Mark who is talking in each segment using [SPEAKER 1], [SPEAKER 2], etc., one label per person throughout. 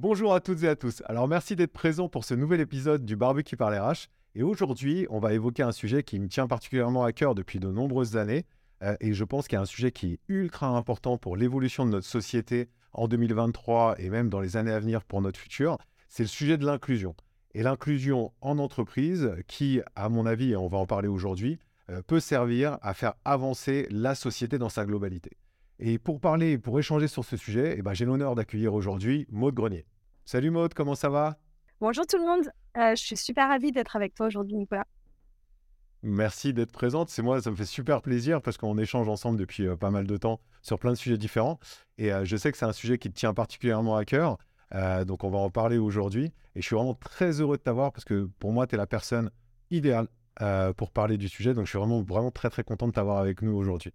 [SPEAKER 1] Bonjour à toutes et à tous. Alors merci d'être présents pour ce nouvel épisode du Barbecue par les RH. Et aujourd'hui, on va évoquer un sujet qui me tient particulièrement à cœur depuis de nombreuses années. Euh, et je pense qu'il y a un sujet qui est ultra important pour l'évolution de notre société en 2023 et même dans les années à venir pour notre futur. C'est le sujet de l'inclusion. Et l'inclusion en entreprise qui, à mon avis, et on va en parler aujourd'hui, euh, peut servir à faire avancer la société dans sa globalité. Et pour parler, pour échanger sur ce sujet, eh ben, j'ai l'honneur d'accueillir aujourd'hui Maude Grenier. Salut Maude, comment ça va?
[SPEAKER 2] Bonjour tout le monde, euh, je suis super ravie d'être avec toi aujourd'hui Nicolas.
[SPEAKER 1] Merci d'être présente, c'est moi, ça me fait super plaisir parce qu'on échange ensemble depuis euh, pas mal de temps sur plein de sujets différents. Et euh, je sais que c'est un sujet qui te tient particulièrement à cœur, donc on va en parler aujourd'hui. Et je suis vraiment très heureux de t'avoir parce que pour moi, tu es la personne idéale pour parler du sujet. Donc je suis vraiment, vraiment très très content de t'avoir avec nous aujourd'hui.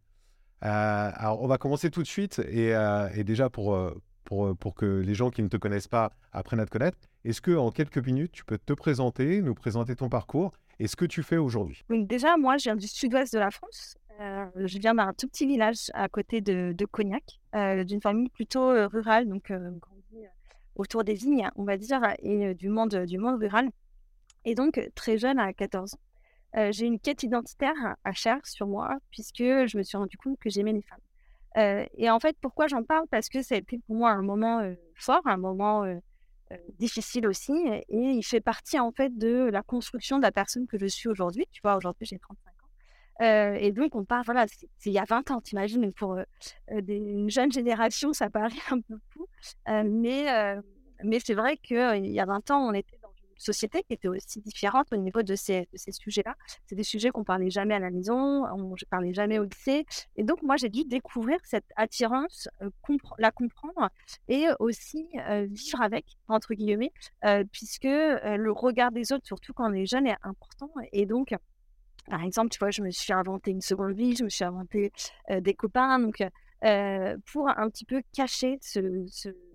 [SPEAKER 1] Euh, alors, on va commencer tout de suite. Et, euh, déjà, pour, euh, pour, pour, que les gens qui ne te connaissent pas apprennent à te connaître, est-ce que en quelques minutes, tu peux te présenter, nous présenter ton parcours et ce que tu fais aujourd'hui?
[SPEAKER 2] Déjà, moi, je viens du sud-ouest de la France. je viens d'un tout petit village à côté de, de Cognac, d'une famille plutôt rurale, donc grandi autour des vignes, on va dire, et du, monde, du monde rural. Et donc, très jeune, à 14 ans, j'ai une quête identitaire à faire sur moi, puisque je me suis rendu compte que j'aimais les femmes. et en fait, pourquoi j'en parle? Parce que ça a été pour moi un moment fort, un moment difficile aussi, et il fait partie en fait de la construction de la personne que je suis aujourd'hui. Tu vois, aujourd'hui j'ai 35 ans. et donc, on parle, voilà, c'est il y a 20 ans, t'imagines, pour une jeune génération, ça paraît un peu fou. mais mais c'est vrai qu'il y a 20 ans, on était société qui était aussi différente au niveau de ces, ces sujets-là. C'est des sujets qu'on parlait jamais à la maison, on, je parlais jamais au lycée. Et donc, moi, j'ai dû découvrir cette attirance, la comprendre et aussi vivre avec, entre guillemets, puisque le regard des autres, surtout quand on est jeune, est important. Et donc, par exemple, tu vois, je me suis inventé une seconde vie, je me suis inventé des copains, donc pour un petit peu cacher ce,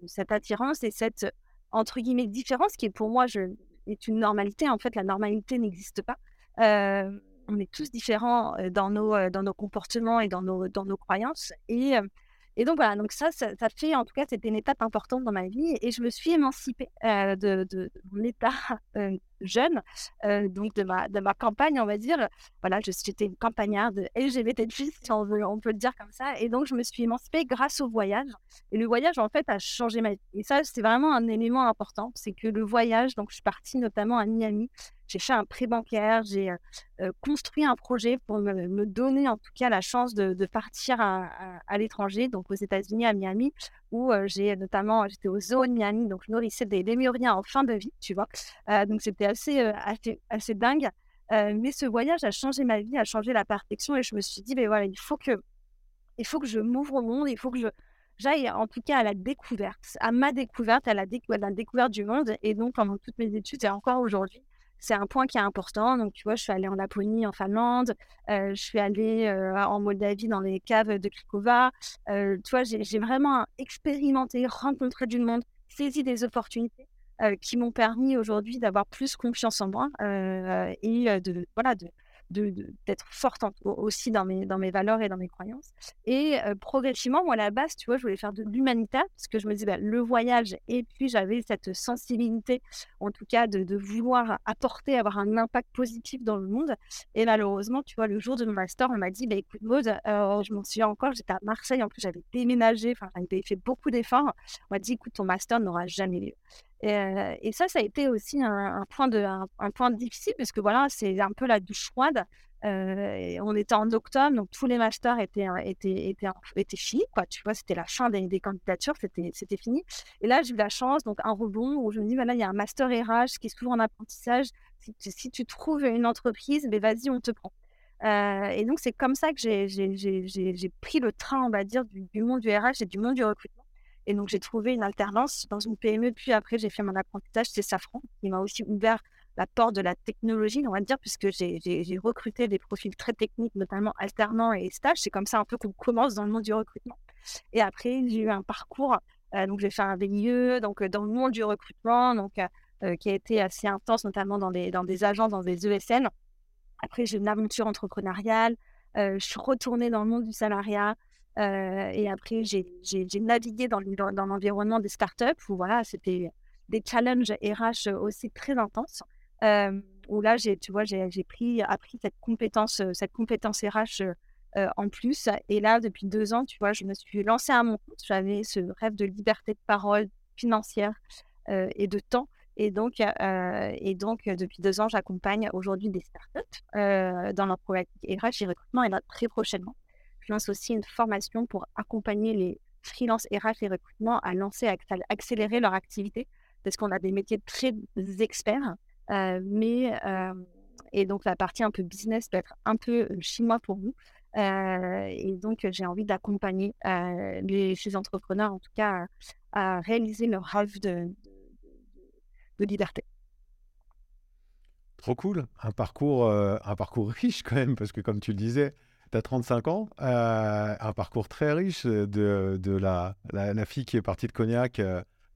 [SPEAKER 2] cette attirance et cette entre guillemets différence qui est pour moi je est une normalité. En fait, la normalité n'existe pas. on est tous différents dans nos, dans nos comportements et dans nos, dans nos croyances. Et, et donc voilà, donc ça, ça, fait, en tout cas, c'était une étape importante dans ma vie. Et je me suis émancipée de, de, mon état jeune, donc de ma, de ma campagne, on va dire. Voilà, j'étais une campagnarde LGBT+, si on, veut, on peut le dire comme ça. Et donc, je me suis émancipée grâce au voyage. Et le voyage, en fait, a changé ma vie. Et ça, c'est vraiment un élément important. C'est que le voyage, donc je suis partie notamment à Miami. J'ai fait un prêt bancaire, j'ai construit un projet pour me, donner en tout cas la chance de, partir à l'étranger, donc aux États-Unis, à Miami, où j'ai notamment, j'étais au zoo Miami, donc je nourrissais des lémuriens en fin de vie, tu vois? donc c'était assez, assez, dingue. mais ce voyage a changé ma vie, a changé la perfection et je me suis dit, ben voilà, il faut que, il faut que je m'ouvre au monde, il faut que j'aille en tout cas à la découverte, à ma découverte, à la, à la découverte du monde. Et donc, pendant toutes mes études et encore aujourd'hui, c'est un point qui est important. Donc, tu vois, je suis allée en Laponie, en Finlande, je suis allée en Moldavie dans les caves de Krikova. tu vois, j'ai vraiment expérimenté, rencontré du monde, saisi des opportunités qui m'ont permis aujourd'hui d'avoir plus confiance en moi et de, voilà, de, d'être forte aussi dans mes, dans mes valeurs et dans mes croyances. Et progressivement, moi, à la base, tu vois, je voulais faire de l'humanitaire parce que je me disais, bah, le voyage, et puis j'avais cette sensibilité, en tout cas, de, de, vouloir apporter, avoir un impact positif dans le monde. Et malheureusement, tu vois, le jour de mon master, on m'a dit, bah, écoute, Maud, je m'en souviens encore, j'étais à Marseille, en plus, j'avais déménagé, enfin, j'avais fait beaucoup d'efforts. On m'a dit, écoute, ton master n'aura jamais lieu. Et, ça, ça a été aussi un, point, de, un, point difficile parce que voilà, c'est un peu la douche froide. on était en octobre, donc tous les masters étaient, étaient, étaient, étaient finis. Quoi. Tu vois, c'était la fin des, candidatures, c'était, fini. Et là, j'ai eu la chance, donc un rebond où je me dis, voilà, il y a un master RH qui est toujours en apprentissage. Si, tu trouves une entreprise, ben vas-y, on te prend. et donc, c'est comme ça que j'ai, pris le train, on va dire, du, du monde du RH et du monde du recrutement. Et donc, j'ai trouvé une alternance dans une PME. Puis après, j'ai fait mon apprentissage chez Safran, qui m'a aussi ouvert la porte de la technologie, on va dire, puisque j'ai recruté des profils très techniques, notamment alternants et stages. C'est comme ça un peu qu'on commence dans le monde du recrutement. Et après, j'ai eu un parcours. Euh, donc, j'ai fait un VIE donc, dans le monde du recrutement, donc, euh, qui a été assez intense, notamment dans des, dans des agences, dans des ESN. Après, j'ai une aventure entrepreneuriale. Euh, je suis retournée dans le monde du salariat. Et après, j'ai navigué dans, l'environnement des startups où voilà, c'était des challenges RH aussi très intenses où là, j'ai, tu vois, j'ai, pris, appris cette compétence, cette RH en plus. Et là, depuis deux ans, tu vois, je me suis lancée à mon compte. J'avais ce rêve de liberté de parole financière et de temps. Et donc, depuis deux ans, j'accompagne aujourd'hui des startups dans leur problématique RH et recrutement. Très prochainement, je lance aussi une formation pour accompagner les freelance RH et recrutement à lancer, à accélérer leur activité parce qu'on a des métiers très experts mais, et donc, la partie un peu business peut être un peu chinois pour vous. et donc, j'ai envie d'accompagner les, ces entrepreneurs, en tout cas, à, réaliser leur rêve de, liberté.
[SPEAKER 1] Trop cool. Un parcours, un parcours riche quand même, parce que comme tu le disais, tu as 35 ans, un parcours très riche de, de la, la, la, fille qui est partie de Cognac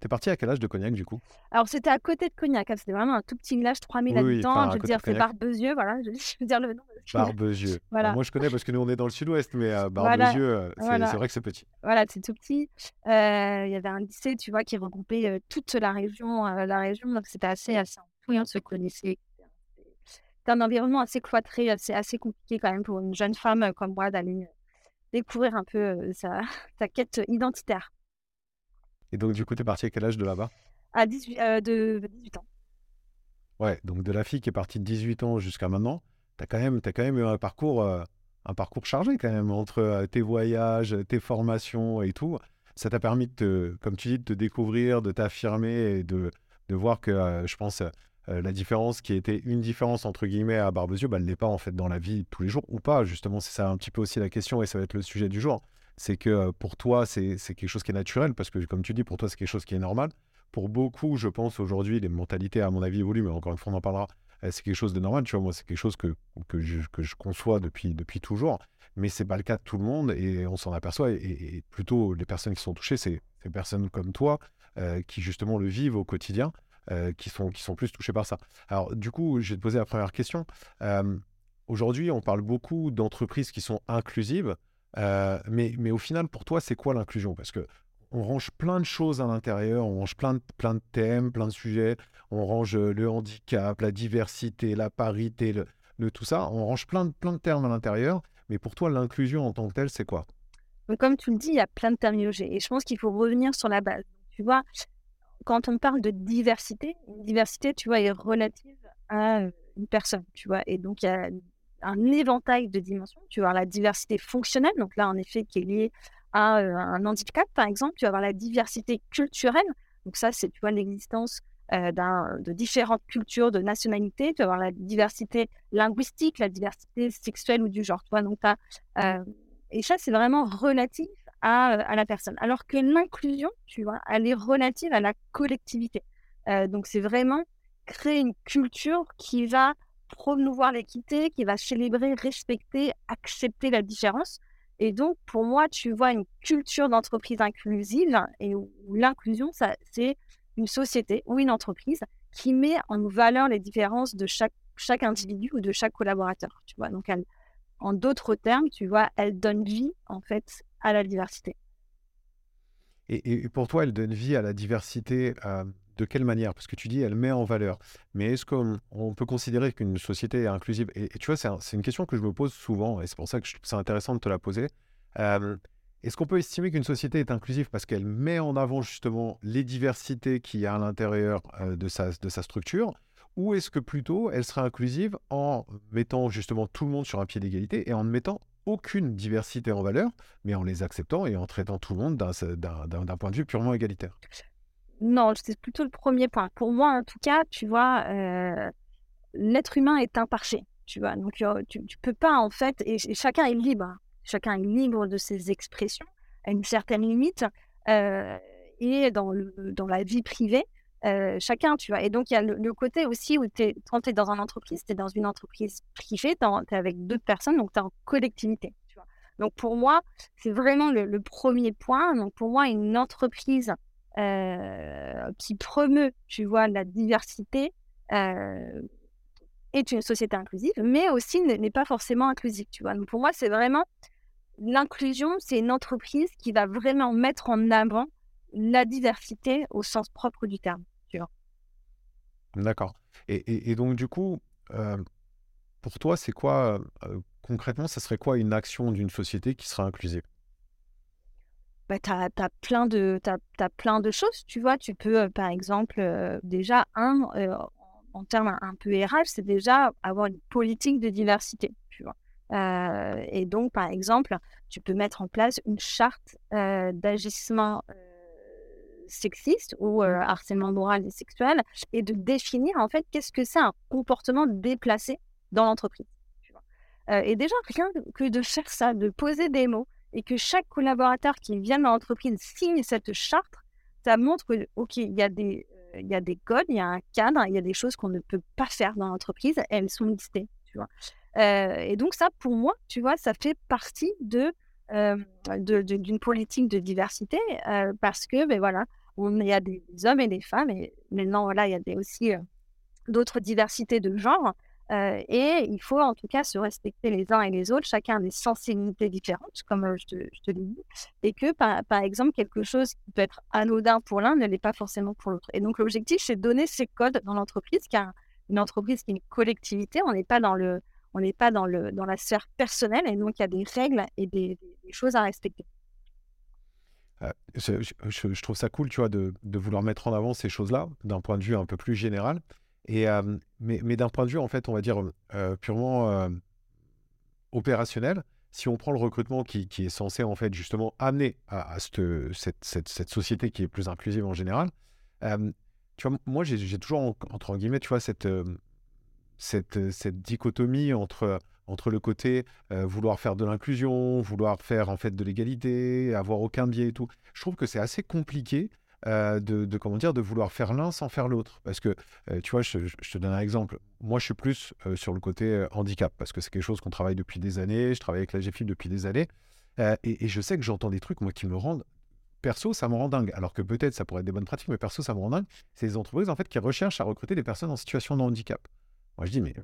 [SPEAKER 1] T'es parti à quel âge de Cognac du coup?
[SPEAKER 2] Alors c'était à côté de Cognac, hein, c'était vraiment un tout petit village, 3000 habitants. je veux dire, c'est Barbezieux, voilà, je veux dire le nom.
[SPEAKER 1] Barbezieux. Voilà. moi je connais parce que nous on est dans le sud-ouest, mais euh, Barbezieux, euh, c'est vrai que c'est petit.
[SPEAKER 2] Voilà, c'est tout petit. Euh, il y avait un lycée, tu vois, qui regroupait toute la région, la région, donc c'était assez, assez on se connaissait. C'était un environnement assez cloîtré, assez, assez compliqué quand même pour une jeune femme comme moi d'aller découvrir un peu sa, sa quête identitaire.
[SPEAKER 1] Et donc, du coup, tu es parti à quel âge de là-bas?
[SPEAKER 2] À 18, euh, de 18 ans.
[SPEAKER 1] Ouais, donc de la fille qui est partie de 18 ans jusqu'à maintenant, tu as, quand même, as quand même eu un parcours, euh, un parcours chargé quand même, entre euh, tes voyages, tes formations et tout. Ça t'a permis, de te, comme tu dis, de te découvrir, de t'affirmer et de, de voir que, je pense, la différence qui était une différence entre guillemets à Barbezieux, bah, elle n'est pas en fait dans la vie tous les jours ou pas. Justement, c'est ça un petit peu aussi la question et ça va être le sujet du jour c'est que pour toi, c'est quelque chose qui est naturel, parce que comme tu dis, pour toi, c'est quelque chose qui est normal. Pour beaucoup, je pense aujourd'hui, les mentalités, à mon avis, évoluent, mais encore une fois, on en parlera. C'est quelque chose de normal, tu vois. Moi, c'est quelque chose que, que, je, conçois depuis, depuis toujours, mais c'est pas le cas de tout le monde et on s'en aperçoit. Et, plutôt, les personnes qui sont touchées, c'est ces personnes comme toi qui justement le vivent au quotidien. Qui, sont, qui sont plus touchées par ça. Alors, du coup, je vais te poser la première question. Aujourd'hui, on parle beaucoup d'entreprises qui sont inclusives. Euh, mais, mais au final, pour toi, c'est quoi l'inclusion? Parce que on range plein de choses à l'intérieur, on range plein de, plein de thèmes, plein de sujets, on range euh, le handicap, la diversité, la parité, le, tout ça, on range plein de, plein de termes à l'intérieur. Mais pour toi, l'inclusion en tant que telle, c'est quoi?
[SPEAKER 2] Comme tu le dis, il y a plein de terminologies. Et je pense qu'il faut revenir sur la base. Tu vois, quand on parle de diversité, une diversité, tu vois, est relative à une personne, tu vois? Et donc, il y a un éventail de dimensions. Tu vas avoir la diversité fonctionnelle, donc là, en effet, qui est liée à un handicap, par exemple. Tu vas avoir la diversité culturelle. Donc ça, c'est, tu vois, l'existence euh, de différentes cultures, de nationalités. Tu vas avoir la diversité linguistique, la diversité sexuelle ou du genre. Tu vois, donc et ça, c'est vraiment relatif à, la personne. Alors que l'inclusion, tu vois, elle est relative à la collectivité. donc c'est vraiment créer une culture qui va promouvoir l'équité, qui va célébrer, respecter, accepter la différence. Et donc, pour moi, tu vois une culture d'entreprise inclusive et où, l'inclusion, c'est une société ou une entreprise qui met en valeur les différences de chaque, chaque individu ou de chaque collaborateur. Tu vois, donc en d'autres termes, tu vois, elle donne vie en fait à la diversité.
[SPEAKER 1] Et, pour toi, elle donne vie à la diversité euh, de quelle manière? Parce que tu dis, elle met en valeur. Mais est-ce qu'on peut considérer qu'une société est inclusive? Et, tu vois, c'est une question que je me pose souvent, et c'est pour ça que ça intéressant de te la poser. est-ce qu'on peut estimer qu'une société est inclusive? Parce qu'elle met en avant justement les diversités qu'il y a à l'intérieur de, sa, de sa structure? Ou est-ce que plutôt elle sera inclusive en mettant justement tout le monde sur un pied d'égalité et en mettant aucune diversité en valeur, mais en les acceptant et en traitant tout le monde d'un point de vue purement égalitaire
[SPEAKER 2] non, c'est plutôt le premier point. Pour moi, en tout cas, tu vois, euh, l'être humain est imparfait, tu vois. Donc, euh, tu, ne peux pas, en fait, et, chacun est libre. Chacun est libre de ses expressions à une certaine limite. Euh, et dans, la vie privée, chacun, tu vois. Et donc, il y a le, côté aussi où quand tu es dans une entreprise, tu es dans une entreprise privée, tu es, avec d'autres personnes, donc tu es en collectivité. Tu vois. Donc, pour moi, c'est vraiment le, premier point. Donc, pour moi, une entreprise qui promeut, tu vois, la diversité est une société inclusive, mais aussi n'est pas forcément inclusive, tu vois. Donc, pour moi, c'est vraiment l'inclusion, c'est une entreprise qui va vraiment mettre en avant la diversité au sens propre du terme.
[SPEAKER 1] D'accord. Et, donc, du coup, euh, pour toi, c'est quoi, concrètement, ça serait quoi une action d'une société qui sera inclusive?
[SPEAKER 2] Bah, tu as, plein de, plein de choses, tu vois. Tu peux, par exemple, déjà, un, en termes un peu RH, c'est déjà avoir une politique de diversité, et donc, par exemple, tu peux mettre en place une charte d'agissement sexiste ou euh, harcèlement moral et sexuel et de définir en fait qu'est-ce que c'est un comportement déplacé dans l'entreprise. Euh, et déjà, rien que de faire ça, de poser des mots et que chaque collaborateur qui vient dans l'entreprise signe cette charte, ça montre que, OK, il y, a des, euh, y a des codes, il y a un cadre, il y a des choses qu'on ne peut pas faire dans l'entreprise, elles sont listées. Tu vois? et donc ça, pour moi, tu vois, ça fait partie de d'une politique de diversité parce que ben voilà il y a des, hommes et des femmes, et maintenant, voilà, il y a aussi d'autres diversités de genre. et il faut en tout cas se respecter les uns et les autres, chacun a des sensibilités différentes, comme je te, je l'ai dit, et que par, par, exemple, quelque chose qui peut être anodin pour l'un ne l'est pas forcément pour l'autre. Et donc, l'objectif, c'est de donner ces codes dans l'entreprise, car une entreprise qui est une collectivité, on n'est pas dans le. On pas dans, le, dans la sphère personnelle et donc il y a des règles et des choses à respecter.
[SPEAKER 1] Euh, je, trouve ça cool, tu vois, de, vouloir mettre en avant ces choses-là d'un point de vue un peu plus général. Et, euh, mais, d'un point de vue, en fait, on va dire euh, purement opérationnel, si on prend le recrutement qui, est censé, en fait, justement amener à, cette, société qui est plus inclusive en général, tu vois, moi, j'ai toujours, entre guillemets, tu vois, cette, cette, cette dichotomie entre entre le côté euh, vouloir faire de l'inclusion, vouloir faire en fait de l'égalité, avoir aucun biais et tout. Je trouve que c'est assez compliqué euh, de, comment dire de vouloir faire l'un sans faire l'autre. Parce que euh, tu vois je, te donne un exemple. Moi je suis plus sur le côté handicap parce que c'est quelque chose qu'on travaille depuis des années je travaille avec la GFIP depuis des années et, je sais que j'entends des trucs moi qui me rendent perso ça me rend dingue. Alors que peut-être ça pourrait être des bonnes pratiques mais perso ça me rend dingue. C'est les entreprises en fait qui recherchent à recruter des personnes en situation de handicap. Moi je dis mais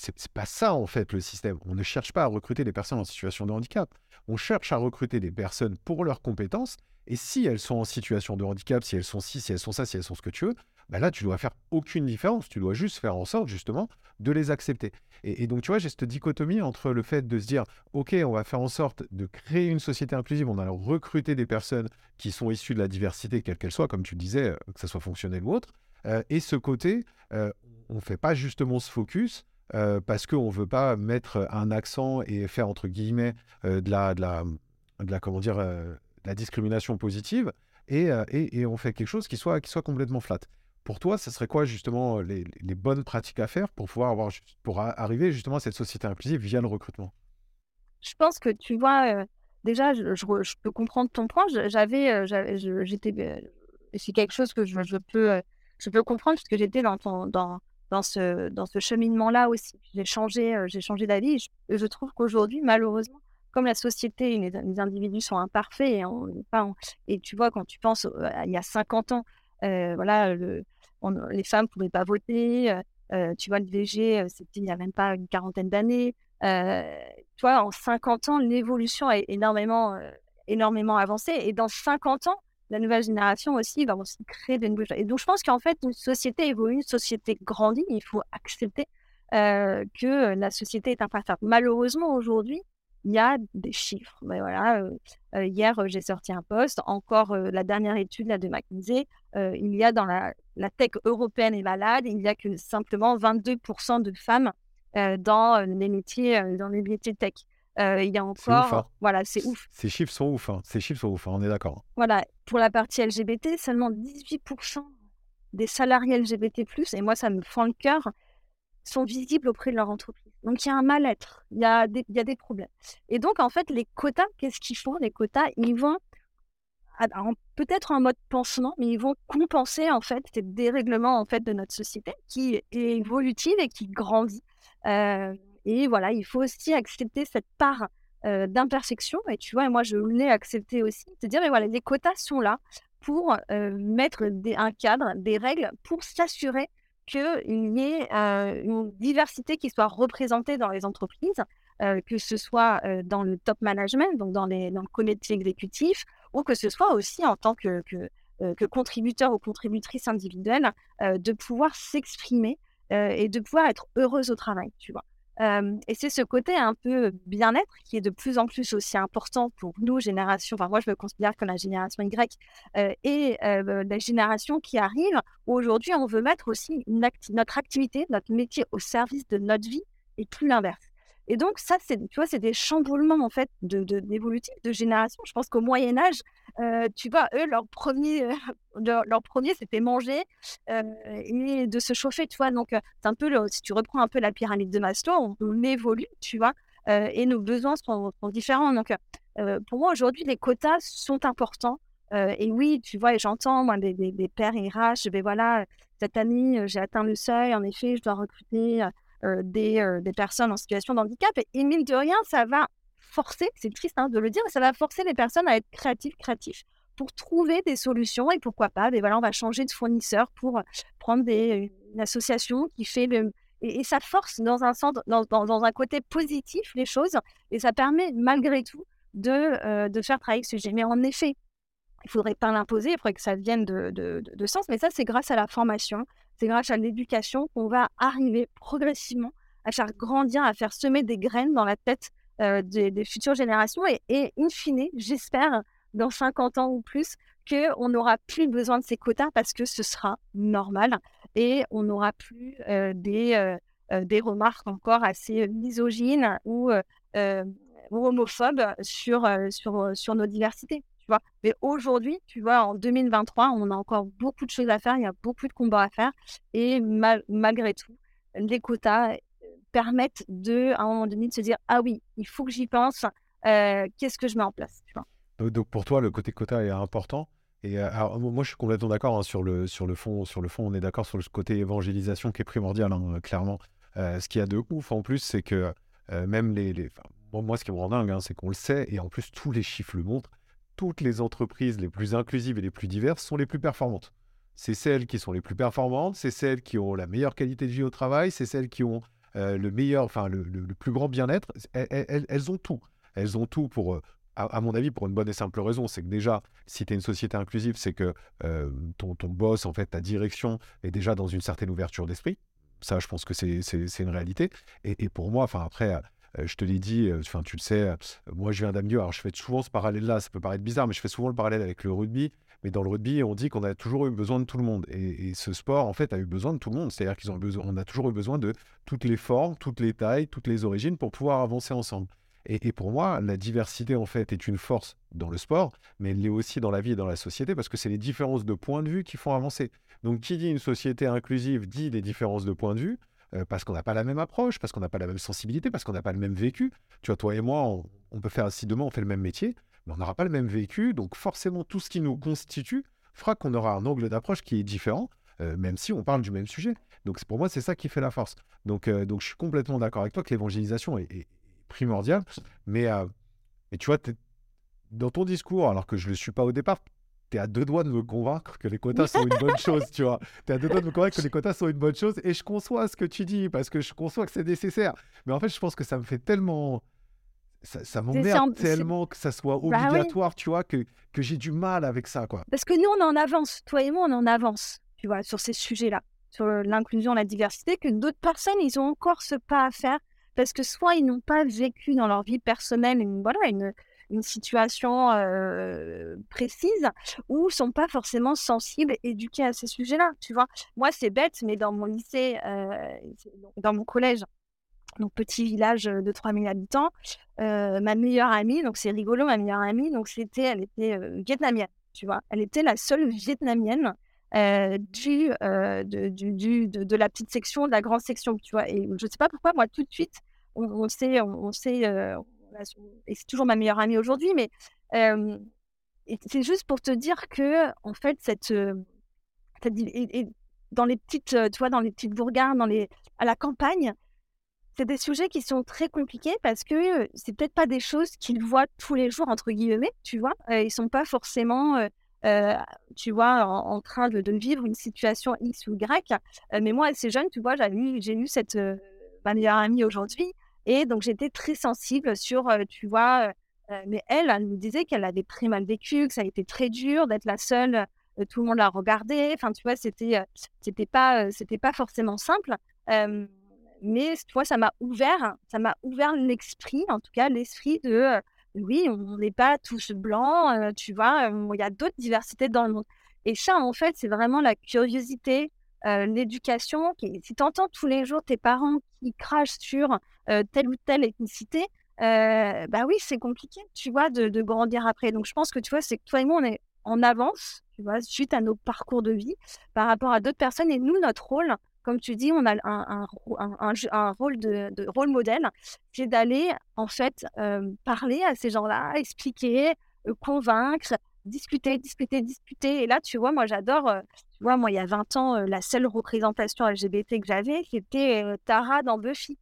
[SPEAKER 1] c'est pas ça en fait le système. On ne cherche pas à recruter des personnes en situation de handicap. On cherche à recruter des personnes pour leurs compétences. Et si elles sont en situation de handicap, si elles sont ci, si elles sont ça, si elles sont ce que tu veux, bah là, tu dois faire aucune différence. Tu dois juste faire en sorte, justement, de les accepter. Et, donc, tu vois, j'ai cette dichotomie entre le fait de se dire, OK, on va faire en sorte de créer une société inclusive, on va recruter des personnes qui sont issues de la diversité, quelle qu'elle soit, comme tu disais, euh, que ce soit fonctionnel ou autre. Euh, et ce côté, euh, on ne fait pas justement ce focus euh, parce qu'on ne veut pas mettre un accent et faire, entre guillemets, euh, de, la, de, la, de la, comment dire, euh, la discrimination positive, et, on fait quelque chose qui soit, qui soit complètement flat. Pour toi, ce serait quoi justement les, bonnes pratiques à faire pour pouvoir avoir, pour arriver justement à cette société inclusive via le recrutement?
[SPEAKER 2] Je pense que tu vois, déjà, je, peux comprendre ton point. J'avais, j'étais, c'est quelque chose que je, peux, je peux comprendre parce que j'étais dans dans, dans ce, dans ce cheminement-là aussi. J'ai changé, euh, changé d'avis. Je, trouve qu'aujourd'hui, malheureusement, comme la société, les, les, individus sont imparfaits, et, tu vois, quand tu penses il y a 50 ans, euh, voilà, le, les femmes ne pouvaient pas voter, euh, tu vois, le VG, c'était il n'y a même pas une quarantaine d'années. tu vois, en 50 ans, l'évolution a énormément, énormément avancé, et dans 50 ans, la nouvelle génération aussi va aussi créer de nouvelles choses. Et donc, je pense qu'en fait, une société évolue, une société grandit. Il faut accepter euh, que la société est imparfaite. Malheureusement, aujourd'hui, il y a des chiffres. Mais ben voilà, euh, euh, hier, j'ai sorti un poste. Encore la dernière étude là, de McKinsey, il y a dans la, tech européenne et malade, il n'y a que simplement 22% de femmes dans les métiers, dans les métiers tech. Euh, il y a encore.
[SPEAKER 1] Hein.
[SPEAKER 2] Voilà, c'est ouf.
[SPEAKER 1] Ces chiffres sont ouf. Hein. Ces chiffres sont ouf, hein, on est d'accord.
[SPEAKER 2] Voilà, pour la partie LGBT, seulement 18% des salariés LGBT, et moi, ça me fend le cœur, sont visibles auprès de leur entreprise. Donc, il y a un mal-être, il y, a des, il y a des problèmes. Et donc, en fait, les quotas, qu'est-ce qu'ils font Les quotas, ils vont peut-être en mode pansement, mais ils vont compenser en fait ces dérèglements en fait de notre société qui est évolutive et qui grandit. Et voilà, il faut aussi accepter cette part d'imperfection. Et tu vois, moi je l'ai accepté aussi, de dire mais voilà, les quotas sont là pour mettre un cadre, des règles pour s'assurer qu'il y ait une diversité qui soit représentée dans les entreprises, que ce soit dans le top management, donc dans le comité exécutif, ou que ce soit aussi en tant que, que, contributeur ou contributrice individuelle, de pouvoir s'exprimer et de pouvoir être heureuse au travail, tu vois et c'est ce côté un peu bien-être qui est de plus en plus aussi important pour nous, génération. Enfin, moi, je me considère comme la génération Y et la génération qui arrive. Aujourd'hui, on veut mettre aussi notre activité, notre métier au service de notre vie et plus l'inverse. Et donc, ça, c'est, tu vois, c'est des chamboulements, en fait, de, de, de génération. Je pense qu'au Moyen-Âge, euh, tu vois, eux, leur premier, euh, leur, c'était manger euh, et de se chauffer, tu vois. Donc, c'est un peu, si tu reprends un peu la pyramide de Maslow, on, évolue, tu vois, et nos besoins sont, différents. Donc, pour moi, aujourd'hui, les quotas sont importants. et oui, tu vois, et j'entends, moi, des, des, des pères RH, ben voilà, cette année, j'ai atteint le seuil, en effet, je dois recruter euh, euh, des, personnes en situation de handicap. Et, mine de rien, ça va forcer, c'est triste hein, de le dire, mais ça va forcer les personnes à être créatives, créatifs pour trouver des solutions et pourquoi pas, ben voilà, on va changer de fournisseur pour prendre des, une association qui fait le... Et, ça force dans un, centre, dans, dans, un côté positif les choses et ça permet malgré tout de, euh, de faire travailler ce sujet. Mais en effet, il faudrait pas l'imposer, il faudrait que ça vienne de, de, de sens, mais ça c'est grâce à la formation, c'est grâce à l'éducation qu'on va arriver progressivement à faire grandir, à faire semer des graines dans la tête euh, des, futures générations. Et, in fine, j'espère, dans 50 ans ou plus, qu'on n'aura plus besoin de ces quotas parce que ce sera normal et on n'aura plus euh, des, euh, des remarques encore assez misogynes ou, homophobes sur nos diversités. Mais aujourd'hui, tu vois, en 2023, on a encore beaucoup de choses à faire, il y a beaucoup de combats à faire. Et malgré tout, les quotas euh, permettent de, à un moment donné, de se dire Ah oui, il faut que j'y pense, euh, qu'est-ce que je mets en place
[SPEAKER 1] donc, pour toi, le côté quota est important. Et euh, moi, je suis complètement d'accord hein, sur, le, sur, le fond, sur le fond, on est d'accord sur le côté évangélisation qui est primordial, hein, clairement. ce qu'il y a de ouf en plus, c'est que même les. les moi, ce qui me rend dingue, hein, c'est qu'on le sait, et en plus, tous les chiffres le montrent toutes les entreprises les plus inclusives et les plus diverses sont les plus performantes. C'est celles qui sont les plus performantes, c'est celles qui ont la meilleure qualité de vie au travail, c'est celles qui ont euh, le meilleur, enfin le, plus grand bien-être. Elles, ont tout. Elles ont tout pour, euh, à, mon avis, pour une bonne et simple raison, c'est que déjà, si tu es une société inclusive, c'est que euh, ton, ton boss, en fait, ta direction est déjà dans une certaine ouverture d'esprit. Ça, je pense que c'est une réalité. Et, et, pour moi, enfin après, je te l'ai dit, euh, enfin tu le sais, euh, moi je viens d'un alors je fais souvent ce parallèle-là, ça peut paraître bizarre, mais je fais souvent le parallèle avec le rugby. Mais dans le rugby, on dit qu'on a toujours eu besoin de tout le monde. Et, ce sport, en fait, a eu besoin de tout le monde. C'est-à-dire qu'ils ont besoin, a toujours eu besoin de toutes les formes, toutes les tailles, toutes les origines pour pouvoir avancer ensemble. Et, pour moi, la diversité, en fait, est une force dans le sport, mais elle l'est aussi dans la vie et dans la société, parce que c'est les différences de points de vue qui font avancer. Donc, qui dit une société inclusive dit des différences de points de vue. Euh, parce qu'on n'a pas la même approche, parce qu'on n'a pas la même sensibilité, parce qu'on n'a pas le même vécu. Tu vois, toi et moi, on, peut faire, si demain on fait le même métier, mais on n'aura pas le même vécu, donc forcément tout ce qui nous constitue fera qu'on aura un angle d'approche qui est différent, euh, même si on parle du même sujet. Donc pour moi, c'est ça qui fait la force. Donc, euh, donc je suis complètement d'accord avec toi que l'évangélisation est, primordiale, mais, mais tu vois, dans ton discours, alors que je ne le suis pas au départ, tu es à deux doigts de me convaincre que les quotas sont une bonne chose, tu vois. Tu es à deux doigts de me convaincre que les quotas sont une bonne chose et je conçois ce que tu dis parce que je conçois que c'est nécessaire. Mais en fait, je pense que ça me fait tellement. Ça, ça m'emmerde tellement que ça soit bah obligatoire, tu vois, que, que j'ai du mal avec ça, quoi.
[SPEAKER 2] Parce que nous, on en avance. Toi et moi, on en avance, tu vois, sur ces sujets-là, sur l'inclusion, la diversité, que d'autres personnes, ils ont encore ce pas à faire parce que soit ils n'ont pas vécu dans leur vie personnelle une, voilà, une, une situation précise ou sont pas forcément sensibles, éduqués à ces sujets-là. Tu vois, moi c'est bête, mais dans mon lycée, dans mon collège, donc petit village de 3000 habitants, ma meilleure amie, donc c'est rigolo, ma meilleure amie, donc c'était, elle était vietnamienne, tu vois, elle était la seule vietnamienne du, de, du, de, la petite section, de la grande section, tu vois? Et je sais pas pourquoi, moi, tout de suite, on, on sait, on, et c'est toujours ma meilleure amie aujourd'hui, mais c'est juste pour te dire que, en fait, cette, dans les petites, tu vois, dans les petites bourgades, dans les, à la campagne, c'est des sujets qui sont très compliqués parce que c'est peut-être pas des choses qu'ils voient tous les jours entre guillemets, tu vois. ils sont pas forcément, tu vois, en, train de, vivre une situation X ou Y. mais moi, assez jeune, tu vois, j'ai eu cette ma meilleure amie aujourd'hui et donc j'étais très sensible sur, tu vois. mais elle, elle me disait qu'elle avait très mal vécu, que ça a été très dur d'être la seule tout le monde la regardait. Enfin, tu vois, c'était c'était pas c'était pas forcément simple. mais tu vois, ça m'a ouvert, ça m'a ouvert l'esprit, en tout cas l'esprit de oui, on n'est pas tous blancs, tu vois, il y a d'autres diversités dans le monde. Et ça, en fait, c'est vraiment la curiosité, l'éducation. Si tu entends tous les jours tes parents qui crachent sur telle ou telle ethnicité, bah oui, c'est compliqué, tu vois, de, grandir après. Donc, je pense que tu vois, c'est que toi et moi, on est en avance tu vois, suite à nos parcours de vie par rapport à d'autres personnes. Et nous, notre rôle, comme tu dis, on a un, un, un, rôle de, rôle modèle, c'est d'aller en fait parler à ces gens-là, expliquer, convaincre, discuter, discuter, discuter. Et là, tu vois, moi, j'adore. Tu vois, moi, il y a 20 ans, la seule représentation LGBT que j'avais, c'était Tara dans Buffy.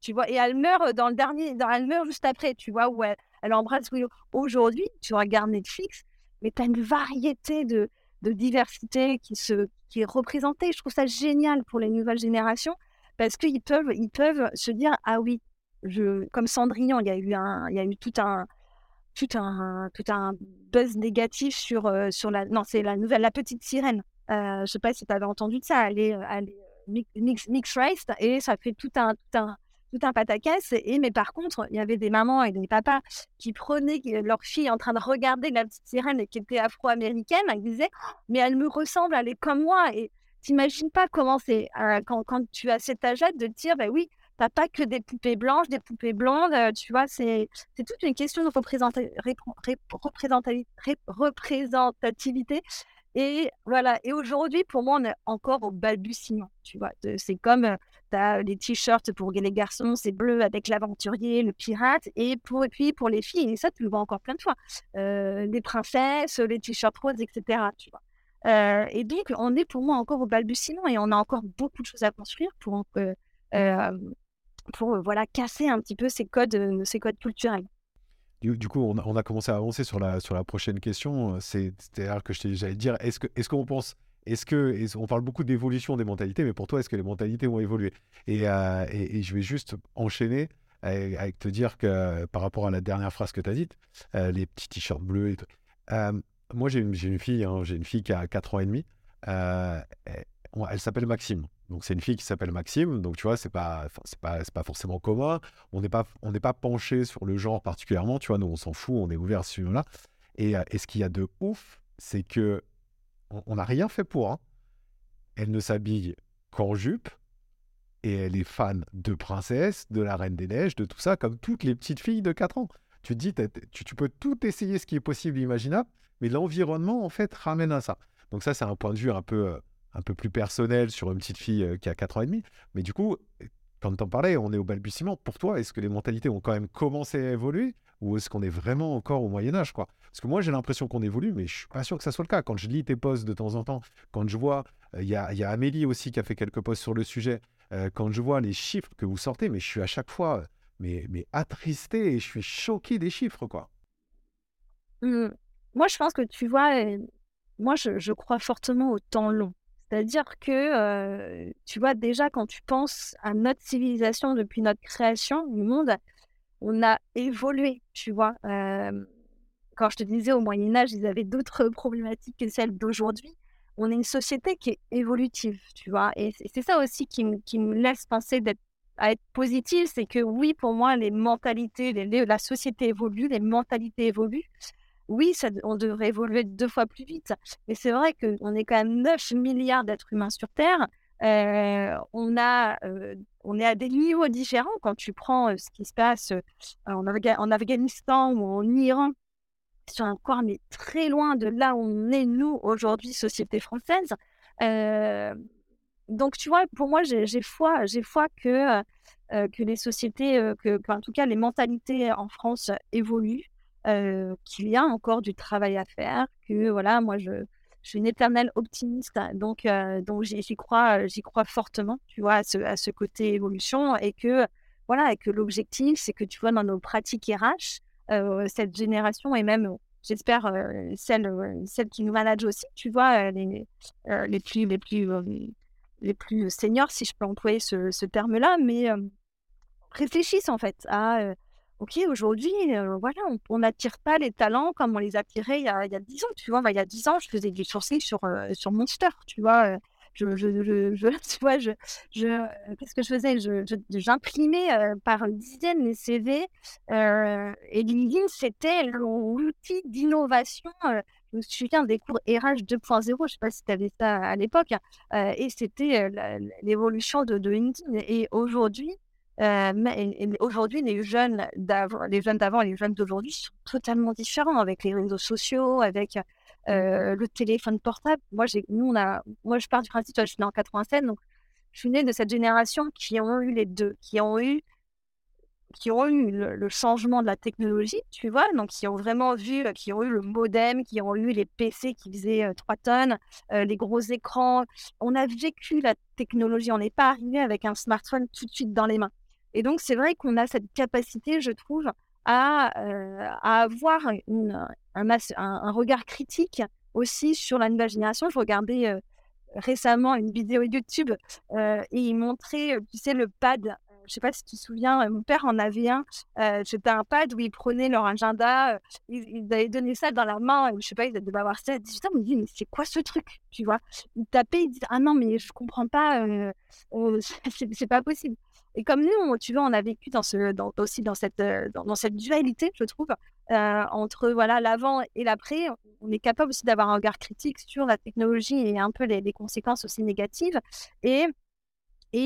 [SPEAKER 2] Tu vois, et elle meurt dans le dernier, elle meurt juste après, tu vois, où elle, elle embrasse Willow. Aujourd'hui, tu regardes Netflix, mais tu as une variété de, de diversité qui, se, qui est représentée. Je trouve ça génial pour les nouvelles générations parce qu'ils peuvent, ils peuvent se dire Ah oui, je, comme Cendrillon, il y a eu, un, il y a eu tout un. Tout un, tout un buzz négatif sur, euh, sur la. Non, c'est la nouvelle, la petite sirène. Euh, je ne sais pas si tu avais entendu de ça. Est, elle est euh, mix, mix race et ça fait tout un, tout un, tout un pataquès. Et, mais par contre, il y avait des mamans et des papas qui prenaient leur fille en train de regarder la petite sirène qui était afro-américaine. Ils disaient «Oh, Mais elle me ressemble, elle est comme moi. Et t'imagines pas comment c'est euh, quand, quand, tu as cet âge de te dire Ben oui, t'as pas que des poupées blanches, des poupées blondes. Euh, tu vois, c'est toute une question de représentativité. Et voilà. Et aujourd'hui, pour moi, on est encore au balbutiement. Tu vois, c'est comme euh, tu as les t-shirts pour les garçons, c'est bleu avec l'aventurier, le pirate. Et, puis pour les filles, et ça, tu le vois encore plein de fois, euh, les princesses, les t-shirts roses, etc. Tu vois. Et donc, on est pour moi encore au balbutiement et on a encore beaucoup de choses à construire pour, pour voilà, casser un petit peu ces codes, ces codes culturels.
[SPEAKER 1] Du, coup, on a, commencé à avancer sur la, sur la prochaine question. C'est-à-dire que j'allais dire, est-ce qu'on est qu'on pense, est-ce que, on parle beaucoup d'évolution des mentalités, mais pour toi, est-ce que les mentalités ont évolué? Euh, et, et, je vais juste enchaîner avec, te dire que par rapport à la dernière phrase que tu as dite, euh, les petits t-shirts bleus et. Euh, moi, j'ai une, fille, hein, j'ai une fille qui a 4 ans et demi. S'appelle Maxime. Donc c'est une fille qui s'appelle Maxime, donc tu vois, c'est pas, c'est pas, pas forcément commun. On n'est pas, on n'est pas penché sur le genre particulièrement, tu vois. Nous, on s'en fout, on est ouvert sur là Et, et, ce qu'il y a de ouf, c'est que on n'a rien fait pour. Hein. Elle ne s'habille qu'en jupe et elle est fan de princesse, de la Reine des Neiges, de tout ça, comme toutes les petites filles de 4 ans. Tu te dis, tu, tu peux tout essayer ce qui est possible, imaginable, mais l'environnement, en fait, ramène à ça. Donc ça, c'est un point de vue un peu euh, un peu plus personnel sur une petite fille euh, qui a 4 ans et demi. Mais du coup, quand tu en parlais, on est au balbutiement. Pour toi, est-ce que les mentalités ont quand même commencé à évoluer ou est-ce qu'on est vraiment encore au Moyen Âge quoi? Parce que moi, j'ai l'impression qu'on évolue, mais je suis pas sûr que ça soit le cas. Quand je lis tes posts de temps en temps, quand je vois, euh, il y, a, y, a, Amélie aussi qui a fait quelques posts sur le sujet, euh, quand je vois les chiffres que vous sortez, mais je suis à chaque fois mais, mais attristé et je suis choqué des chiffres. quoi.
[SPEAKER 2] Mmh. Moi, je pense que tu vois, moi, je crois fortement au temps long. C'est-à-dire que, tu vois, déjà, quand tu penses à notre civilisation depuis notre création du monde, on a évolué, tu vois. quand je te disais au Moyen Âge, ils avaient d'autres problématiques que celles d'aujourd'hui. On est une société qui est évolutive, tu vois. Et c'est ça aussi qui, me laisse penser d'être à être positive, c'est que oui, pour moi, les mentalités, la société évolue, les mentalités évoluent oui, on devrait évoluer deux fois plus vite. Mais c'est vrai qu'on est quand même 9 milliards d'êtres humains sur Terre. Euh, on, a, euh, on est à des niveaux différents quand tu prends euh, ce qui se passe en, en, Afghanistan ou en Iran, sur un corps mais très loin de là où on est, nous, aujourd'hui, société française. donc, tu vois, pour moi, j'ai foi, foi que, que les sociétés, que, en tout cas, les mentalités en France évoluent. Qu'il y a encore du travail à faire, que voilà, moi je, je suis une éternelle optimiste, donc, donc j'y crois, crois fortement, tu vois, à ce, à ce côté évolution et que voilà, et que l'objectif, c'est que tu vois dans nos pratiques RH, cette génération et même j'espère celle, celle qui nous manage aussi, tu vois, les, les plus les plus les plus seniors, si je peux employer ce, ce terme-là, mais réfléchissent en fait à OK, aujourd'hui, voilà, on n'attire pas les talents comme on les attirait il y a, il y a 10 ans, tu vois? il y a 10 ans, je faisais du sourcing sur, sur Monster, tu vois? Tu vois, je, je, qu'est-ce que je faisais? J'imprimais par dizaines les CV et LinkedIn, c'était l'outil d'innovation. je me souviens des cours RH 2.0, je ne sais pas si tu avais ça à l'époque, et c'était l'évolution de, LinkedIn. Et aujourd'hui, euh, aujourd'hui, les jeunes d'avant, les jeunes d'avant et les jeunes d'aujourd'hui sont totalement différents avec les réseaux sociaux, avec mmh. euh, le téléphone portable. Moi, nous, on a, moi, je pars du principe, je suis née en 87, donc je suis née de cette génération qui ont eu les deux, qui ont eu, qui ont eu le, changement de la technologie, tu vois, donc qui ont vraiment vu, qui ont eu le modem, qui ont eu les PC qui faisaient 3 tonnes, euh, les gros écrans. On a vécu la technologie, on n'est pas arrivé avec un smartphone tout de suite dans les mains. Et donc, c'est vrai qu'on a cette capacité, je trouve, à, euh, à avoir un, regard critique aussi sur la nouvelle génération. Je regardais euh, récemment une vidéo YouTube euh, et il montrait, tu sais, le pad. Je sais pas si tu te souviens, mon père en avait un. C'était un pad où ils prenaient leur agenda, ils, ils, avaient donné ça dans la main. Je sais pas, ils devaient avoir ça à 18 ans. Ils me disent, mais c'est quoi ce truc Tu vois? Ils tapaient, ils disent, ah non, mais je comprends pas, c'est pas possible. Et comme nous, tu vois, on a vécu aussi dans cette, euh, dans, cette dualité, je trouve, euh, entre voilà l'avant et l'après. On est capable aussi d'avoir un regard critique sur la technologie et un peu les, conséquences aussi négatives, et,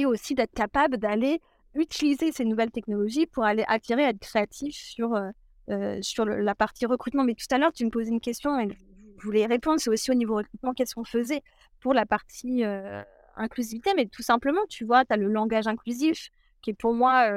[SPEAKER 2] aussi d'être capable d'aller utiliser ces nouvelles technologies pour aller attirer, être créatif sur, euh, la partie recrutement. Mais tout à l'heure, tu me posais une question et je voulais répondre. C'est aussi au niveau recrutement, qu'est-ce qu'on faisait pour la partie inclusivité, mais tout simplement, tu vois, tu as le langage inclusif qui est pour moi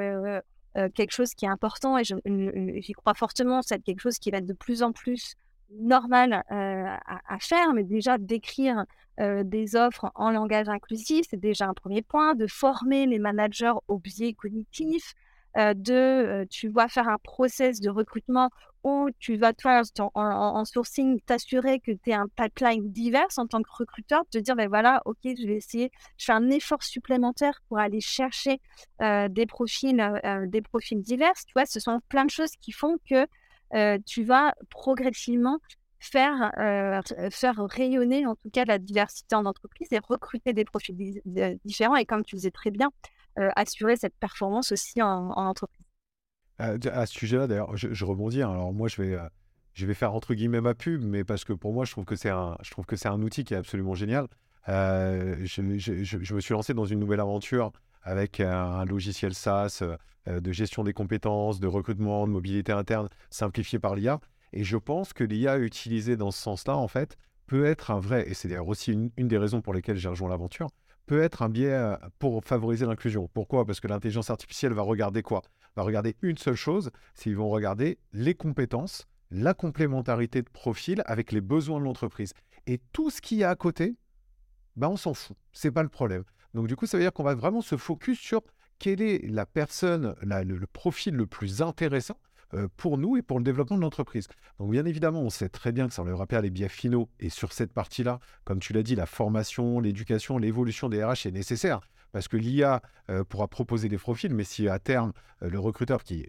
[SPEAKER 2] quelque chose qui est important et j'y crois fortement. C'est quelque chose qui va être de plus en plus normal à, faire, mais déjà d'écrire des offres en langage inclusif, c'est déjà un premier point, de former les managers au biais cognitif, de, tu vas faire un process de recrutement où tu vas, toi, en, sourcing, t'assurer que tu as un pipeline divers en tant que recruteur, te dire, ben voilà, ok, je vais essayer, je fais un effort supplémentaire pour aller chercher des, profils, des profils divers. Tu vois, ce sont plein de choses qui font que tu vas progressivement faire, faire rayonner en tout cas la diversité en entreprise et recruter des profils différents. Et comme tu disais très bien, euh, assurer cette performance aussi en, entreprise?
[SPEAKER 1] à ce sujet-là, d'ailleurs, je, rebondis. Hein. Alors moi, je vais, euh, je vais faire entre guillemets ma pub, mais parce que pour moi, je trouve que c'est un, un outil qui est absolument génial. Euh, je, me suis lancé dans une nouvelle aventure avec un, logiciel SaaS de gestion des compétences, de recrutement, de mobilité interne, simplifié par l'IA. Et je pense que l'IA utilisée dans ce sens-là, en fait, peut être un vrai, et c'est d'ailleurs aussi une, des raisons pour lesquelles j'ai rejoint l'aventure, peut être un biais euh, pour favoriser l'inclusion. Pourquoi? Parce que l'intelligence artificielle va regarder quoi? Va regarder une seule chose, c'est qu'ils vont regarder les compétences, la complémentarité de profil avec les besoins de l'entreprise. Et tout ce qu'il y a à côté, ben on s'en fout. C'est pas le problème. Donc du coup, ça veut dire qu'on va vraiment se focus sur quelle est la personne, le, profil le plus intéressant pour nous et pour le développement de l'entreprise. Donc bien évidemment, on sait très bien que ça enlèvera pas les biais finaux. Et sur cette partie-là, comme tu l'as dit, la formation, l'éducation, l'évolution des RH est nécessaire. Parce que l'IA euh, pourra proposer des profils, mais si à terme, euh, le recruteur qui,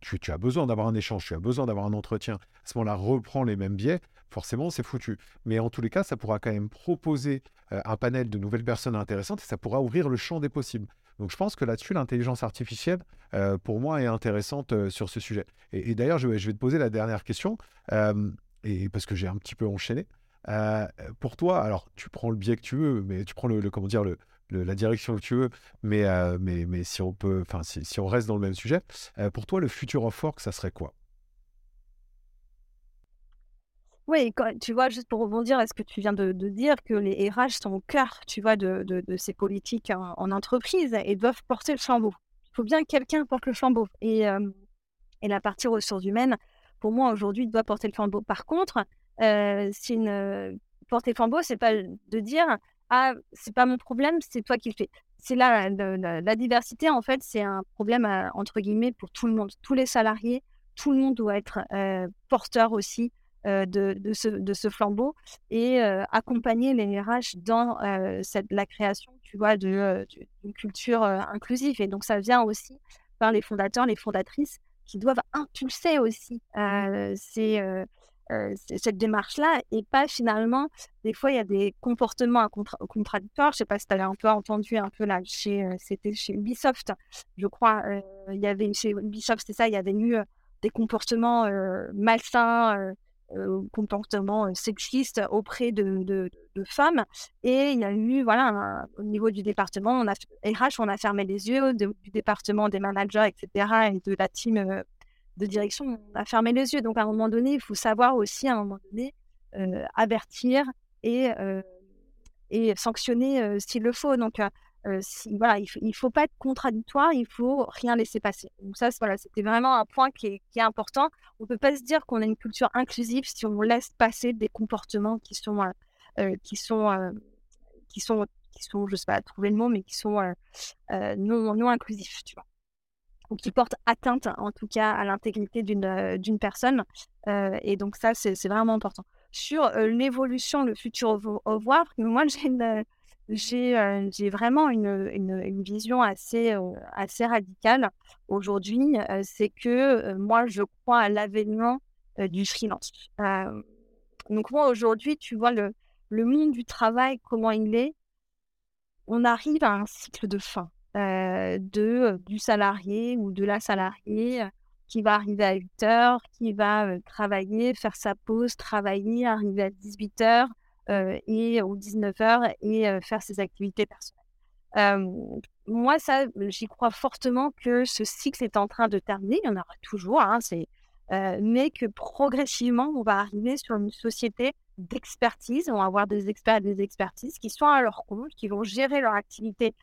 [SPEAKER 1] tu, tu, as besoin d'avoir un échange, tu as besoin d'avoir un entretien, à ce moment-là reprend les mêmes biais, forcément c'est foutu. Mais en tous les cas, ça pourra quand même proposer un panel de nouvelles personnes intéressantes et ça pourra ouvrir le champ des possibles. Donc je pense que là-dessus, l'intelligence artificielle, euh, pour moi, est intéressante euh, sur ce sujet. Et, d'ailleurs, je, vais te poser la dernière question, euh, parce que j'ai un petit peu enchaîné. pour toi, alors tu prends le biais que tu veux, mais tu prends le, comment dire, le, la direction que tu veux, mais si on peut, enfin, si, si, on reste dans le même sujet, pour toi, le futur of work, ça serait quoi?
[SPEAKER 2] Oui, tu vois, juste pour rebondir à ce que tu viens de, dire, que les RH sont au cœur, tu vois, de, ces politiques en, entreprise et doivent porter le flambeau. Il faut bien que quelqu'un porte le flambeau. Et, la partie ressources humaines, pour moi, aujourd'hui, doit porter le flambeau. Par contre, porter le flambeau, c'est pas de dire ah c'est pas mon problème, c'est toi qui le fais. C'est là la, diversité en fait, c'est un problème entre guillemets pour tout le monde, tous les salariés, tout le monde doit être porteur aussi de, de, ce, de, ce, flambeau et accompagner les RH dans cette, la création, tu vois, d'une culture inclusive. Et donc ça vient aussi par les fondateurs, les fondatrices qui doivent impulser aussi mmh. ces, cette démarche-là et pas finalement, des fois, il y a des comportements contradictoires. Je ne sais pas si tu avais un peu entendu un peu là, chez, c'était chez Ubisoft, je crois. il y avait chez Ubisoft, c'est ça, il y avait eu des comportements malsains, comportements sexistes auprès de, de, femmes. Et il y a eu, voilà, au niveau du département, on a, RH, on a fermé les yeux, du département des managers, etc., et de la team de direction, on a fermé les yeux. Donc, à un moment donné, il faut savoir aussi, à un moment donné, avertir et, et sanctionner s'il le faut. Donc, voilà, il ne faut pas être contradictoire, il faut rien laisser passer. Donc, ça, voilà, c'était vraiment un point qui est, important. On ne peut pas se dire qu'on a une culture inclusive si on laisse passer des comportements qui sont, qui sont, qui sont, qui sont, je sais pas, trouver le mot, mais qui sont non, inclusifs, tu vois ou qui porte atteinte, en tout cas, à l'intégrité d'une euh, d'une personne. Euh, et donc, ça, c'est vraiment important. Sur euh, l'évolution, le futur au voir, moi, j'ai j'ai vraiment une, vision assez, assez radicale aujourd'hui. c'est que moi, je crois à l'avènement du freelance. donc, moi, aujourd'hui, tu vois, le, le monde du travail, comment il est, on arrive à un cycle de fin de, du salarié ou de la salariée qui va arriver à 8 heures, qui va travailler, faire sa pause, travailler, arriver à 18 heures et, ou 19 heures et faire ses activités personnelles. moi, ça, j'y crois fortement que ce cycle est en train de terminer. Il y en aura toujours, hein, mais que progressivement, on va arriver sur une société d'expertise. On va avoir des experts des expertises qui sont à leur compte, qui vont gérer leur activité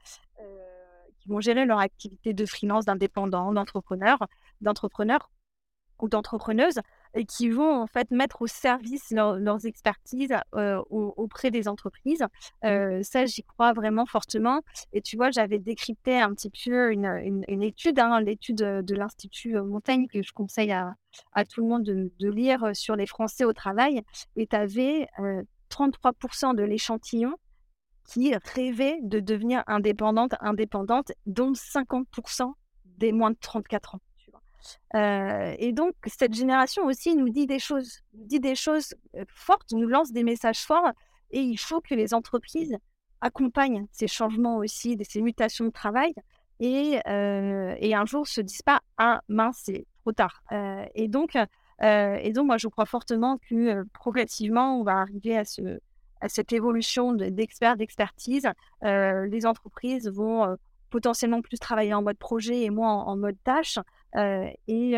[SPEAKER 2] vont gérer leur activité de freelance, d'indépendant, d'entrepreneur, d'entrepreneurs ou d'entrepreneuses et qui vont en fait mettre au service leurs expertises auprès des entreprises. Mmh. ça, j'y crois vraiment fortement. Et tu vois, j'avais décrypté un petit peu une, une, étude, hein, l'étude de l'Institut Montaigne que je conseille à, à tout le monde de, de, lire sur les Français au travail. Et tu avais 33% de l'échantillon qui rêvaient de devenir indépendante, indépendante, dont 50% des moins de 34 ans. Euh, et donc, cette génération aussi nous dit des choses, dit des choses euh, fortes, nous lance des messages forts, et il faut que les entreprises accompagnent ces changements aussi, ces mutations de travail, et, euh, et un jour se disent pas ah mince c'est trop tard. et donc, et donc moi je crois fortement que progressivement on va arriver à ce à cette évolution d'experts, d'expertise. Les entreprises vont potentiellement plus travailler en mode projet et moins en, mode tâche. Euh, et,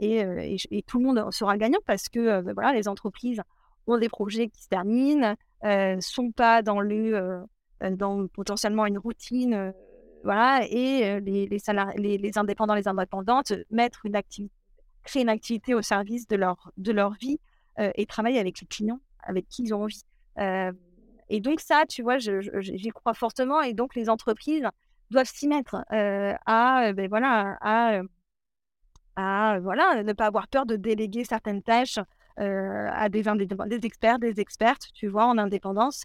[SPEAKER 2] et, tout le monde sera gagnant parce que ben voilà, les entreprises ont des projets qui se terminent, ne sont pas dans, le, dans potentiellement une routine. voilà, et les, les, les, indépendants, les indépendantes mettre une activité, créer une activité au service de leur, de leur vie et travailler avec les clients avec qui ils ont envie et donc ça, tu vois, j'y crois fortement. Et donc les entreprises doivent s'y mettre à, ben voilà, à, à, voilà, ne pas avoir peur de déléguer certaines tâches à des, des, experts, des expertes, tu vois, en indépendance.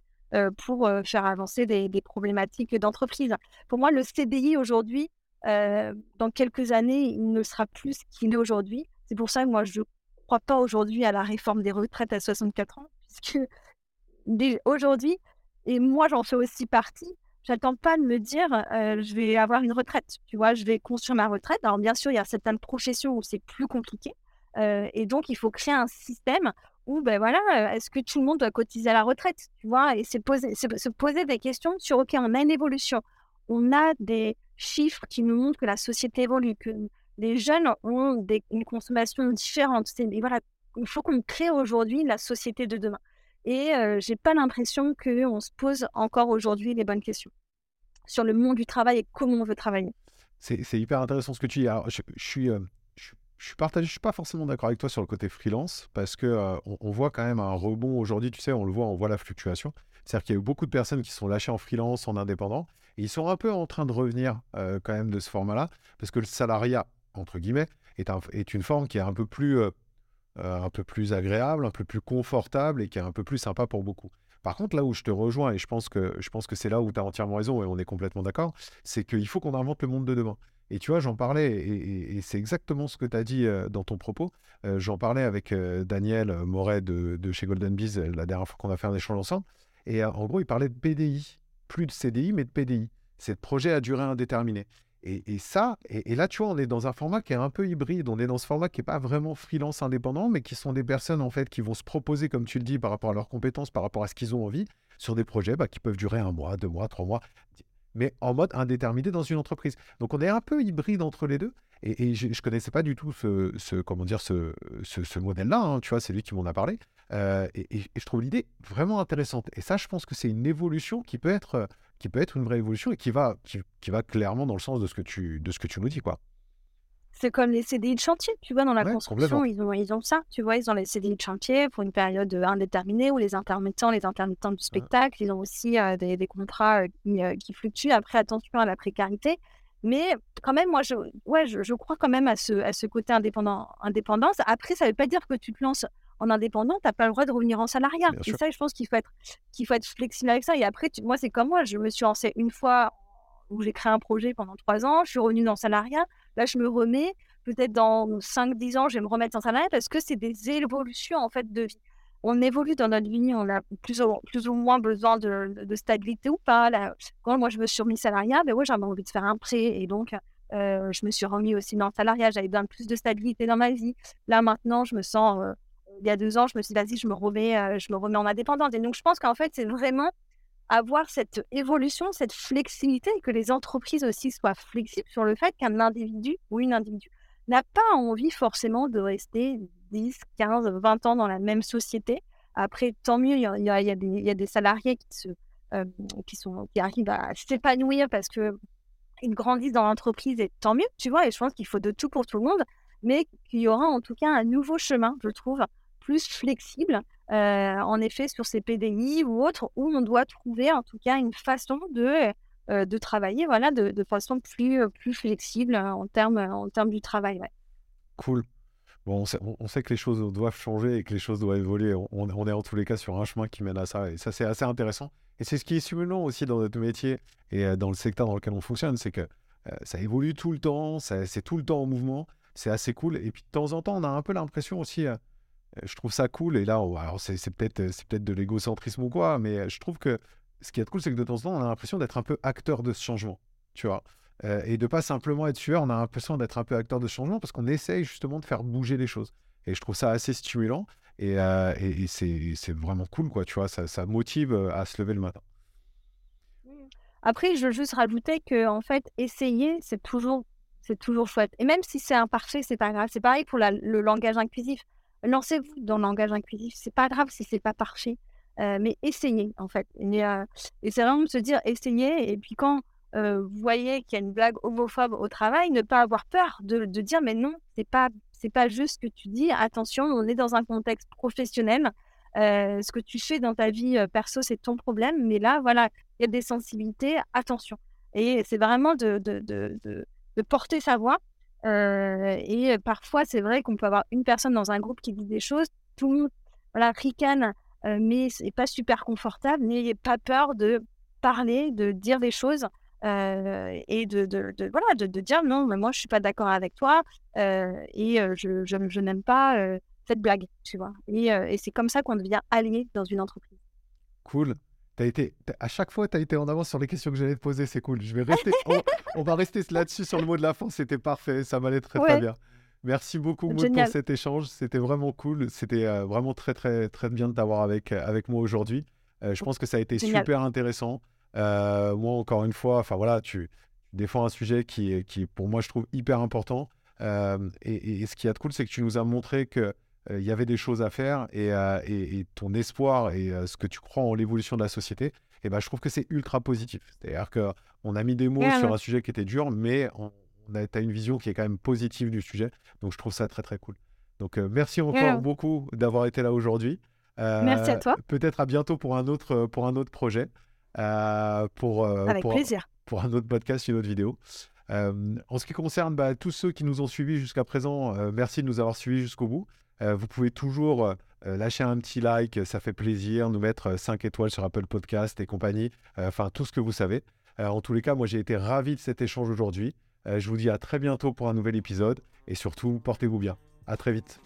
[SPEAKER 2] pour faire avancer des, des problématiques d'entreprise. Pour moi, le CDI aujourd'hui, dans quelques années, il ne sera plus ce qu'il est aujourd'hui. C'est pour ça que moi, je ne crois pas aujourd'hui à la réforme des retraites à 64 ans, puisque aujourd'hui, et moi j'en fais aussi partie, j'attends pas de me dire je vais avoir une retraite, tu vois, je vais construire ma retraite. Alors bien sûr, il y a certaines professions où c'est plus compliqué, et donc il faut créer un système où, ben voilà, est-ce que tout le monde doit cotiser à la retraite, tu vois, et se poser, se, poser des questions sur, ok, on a une évolution, on a des chiffres qui nous montrent que la société évolue, que les jeunes ont une consommation différente. Et voilà, il faut qu'on crée aujourd'hui la société de demain. Et je n'ai pas l'impression qu'on se pose encore aujourd'hui les bonnes questions sur le monde du travail et comment on veut travailler.
[SPEAKER 1] C'est hyper intéressant ce que tu dis. je, je suis partagé, je suis pas forcément d'accord avec toi sur le côté freelance parce que euh, on, voit quand même un rebond aujourd'hui. Tu sais, on le voit, on voit la fluctuation. C'est-à-dire qu'il y a eu beaucoup de personnes qui sont lâchées en freelance, en indépendant, et ils sont un peu en train de revenir euh, quand même de ce format-là parce que le salariat entre guillemets est une forme qui est un peu plus euh, un peu plus agréable, un peu plus confortable et qui est un peu plus sympa pour beaucoup. Par contre, là où je te rejoins, et je pense que, que c'est là où tu as entièrement raison et on est complètement d'accord, c'est qu'il faut qu'on invente le monde de demain. Et tu vois, j'en parlais, et, c'est exactement ce que tu as dit euh, dans ton propos. Euh, j'en parlais avec Daniel Moret de, chez Golden Bees la dernière fois qu'on a fait un échange ensemble. Et en gros, il parlait de PDI. Plus de CDI, mais de PDI. C'est de projet à durée indéterminée. Et, ça, et, là, tu vois, on est dans un format qui est un peu hybride. On est dans ce format qui n'est pas vraiment freelance indépendant, mais qui sont des personnes, en fait, qui vont se proposer, comme tu le dis, par rapport à leurs compétences, par rapport à ce qu'ils ont envie, sur des projets bah, qui peuvent durer un mois, deux mois, trois mois mais en mode indéterminé dans une entreprise. Donc on est un peu hybride entre les deux. Et, je ne connaissais pas du tout ce, comment dire, ce, modèle-là, hein, tu vois, c'est lui qui m'en a parlé. Euh, et, je trouve l'idée vraiment intéressante. Et ça, je pense que c'est une évolution qui peut être, qui peut être une vraie évolution et qui va, qui, qui va clairement dans le sens de ce que tu, de ce que tu nous dis, quoi.
[SPEAKER 2] C'est comme les CDI de chantier, tu vois, dans la construction, ils ont, ils ont ça, tu vois, ils ont les CDI de chantier pour une période euh, indéterminée ou les intermittents, les intermittents du spectacle, ils ont aussi euh, des, des, contrats euh, qui, fluctuent. Après, attention à la précarité. Mais quand même, moi, je, ouais, je, crois quand même à ce, à ce côté indépendant, indépendance. Après, ça ne veut pas dire que tu te lances en indépendant, tu n'as pas le droit de revenir en salariat. et ça, je pense qu'il faut, être, qu'il faut être flexible avec ça. Et après, moi, c'est comme moi, je me suis lancée une fois où j'ai créé un projet pendant trois ans, je suis revenue dans le salariat. Là, je me remets. Peut-être dans 5-10 ans, je vais me remettre en salariat parce que c'est des évolutions en fait de vie. On évolue dans notre vie, on a plus ou, plus ou moins besoin de, stabilité ou pas. Là, quand moi je me suis remis salariat, ben ouais, j'avais envie de faire un prêt et donc euh, je me suis remis aussi dans le salariat. J'avais besoin de plus de stabilité dans ma vie. Là maintenant, je me sens, euh, il y a deux ans, je me suis dit, vas-y, je me remets, euh, je me remets en indépendante. Et donc je pense qu'en fait, c'est vraiment avoir cette évolution, cette flexibilité, que les entreprises aussi soient flexibles sur le fait qu'un individu ou une individu n'a pas envie forcément de rester 10, 15, 20 ans dans la même société. Après, tant mieux, il y a, des, salariés qui, se, euh, qui, sont, qui arrivent à s'épanouir parce qu'ils grandissent dans l'entreprise et tant mieux, tu vois. Et je pense qu'il faut de tout pour tout le monde, mais qu'il y aura en tout cas un nouveau chemin, je trouve, plus flexible en effet sur ces PDI ou autres, où on doit trouver en tout cas une façon de, de travailler voilà, de, de, façon plus, plus flexible en termes en termes du travail.
[SPEAKER 1] Cool. Bon, on sait, que les choses doivent changer et que les choses doivent évoluer. On, on, est en tous les cas sur un chemin qui mène à ça. Et ça, c'est assez intéressant. Et c'est ce qui est stimulant aussi dans notre métier et dans le secteur dans lequel on fonctionne, c'est que ça évolue tout le temps, c'est tout le temps en mouvement. C'est assez cool. Et puis de temps en temps, on a un peu l'impression aussi je trouve ça cool. Et là, alors c'est, peut-être, c'est peut-être de l'égocentrisme ou quoi, mais je trouve que ce qui est cool, c'est que de temps en temps, on a l'impression d'être un peu acteur de ce changement, tu vois? et de pas simplement être sueur, on a l'impression d'être un peu acteur de ce changement parce qu'on essaye justement de faire bouger les choses. Et je trouve ça assez stimulant et, c'est, vraiment cool, quoi, tu vois. Ça, motive à se lever le matin.
[SPEAKER 2] Après, je veux juste rajouter que, en fait, essayer, c'est toujours, c'est toujours chouette. Et même si c'est imparfait, c'est pas grave. C'est pareil pour le langage inclusif lancez-vous dans le langage inclusif. C'est pas grave si c'est pas parfait, euh, mais essayez en fait. Euh, et, c'est vraiment de se dire essayez. Et puis quand euh, vous voyez qu'il y a une blague homophobe au travail, ne pas avoir peur de, dire mais non, c'est pas c'est pas juste ce que tu dis. Attention, on est dans un contexte professionnel. ce que tu fais dans ta vie perso, c'est ton problème. Mais là, voilà, il y a des sensibilités. Attention. Et c'est vraiment de, de, de, de porter sa voix et parfois, c'est vrai qu'on peut avoir une personne dans un groupe qui dit des choses, tout le monde voilà, ricane, mais c'est pas super confortable. N'ayez pas peur de parler, de dire des choses et de, de, de voilà, de, dire non, mais moi je suis pas d'accord avec toi et je, je, je n'aime pas cette blague, tu vois. Et, et c'est comme ça qu'on devient allié dans une entreprise.
[SPEAKER 1] Cool été, à chaque fois, tu as été en avance sur les questions que j'allais te poser. C'est cool. Je vais rester, on, va rester là-dessus sur le mot de la fin. C'était parfait. Ça m'allait très, très bien. Merci beaucoup, Maud, pour cet échange. C'était vraiment cool. C'était euh, vraiment très, très, très bien de t'avoir avec, euh, avec moi aujourd'hui. Euh, je pense que ça a été super intéressant. moi, encore une fois, enfin voilà, tu défends un sujet qui, qui, pour moi, je trouve hyper important. Et, et, ce qui est cool, c'est que tu nous as montré que il y avait des choses à faire et, et, ton espoir et ce que tu crois en l'évolution de la société, eh ben, je trouve que c'est ultra positif. C'est-à-dire qu'on a mis des mots sur un sujet qui était dur, mais on, tu as une vision qui est quand même positive du sujet. Donc, je trouve ça très, très cool. Donc, euh, merci encore beaucoup d'avoir été là aujourd'hui.
[SPEAKER 2] Merci à
[SPEAKER 1] Euh,
[SPEAKER 2] toi.
[SPEAKER 1] Peut-être à bientôt pour un autre, pour un autre projet, euh, pour, euh,
[SPEAKER 2] Avec
[SPEAKER 1] pour,
[SPEAKER 2] plaisir.
[SPEAKER 1] pour un autre podcast, une autre vidéo. Euh, en ce qui concerne bah, tous ceux qui nous ont suivis jusqu'à présent, euh, merci de nous avoir suivis jusqu'au bout. Euh, vous pouvez toujours euh, euh, lâcher un petit like, ça fait plaisir, nous mettre 5 étoiles sur Apple Podcast et compagnie, enfin tout ce que vous savez. En tous les cas, moi j'ai été ravi de cet échange aujourd'hui. Je vous dis à très bientôt pour un nouvel épisode et surtout, portez-vous bien. À très vite.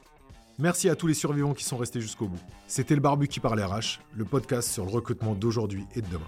[SPEAKER 3] Merci à tous les survivants qui sont restés jusqu'au bout. C'était le Barbu qui parlait RH, le podcast sur le recrutement d'aujourd'hui et de demain.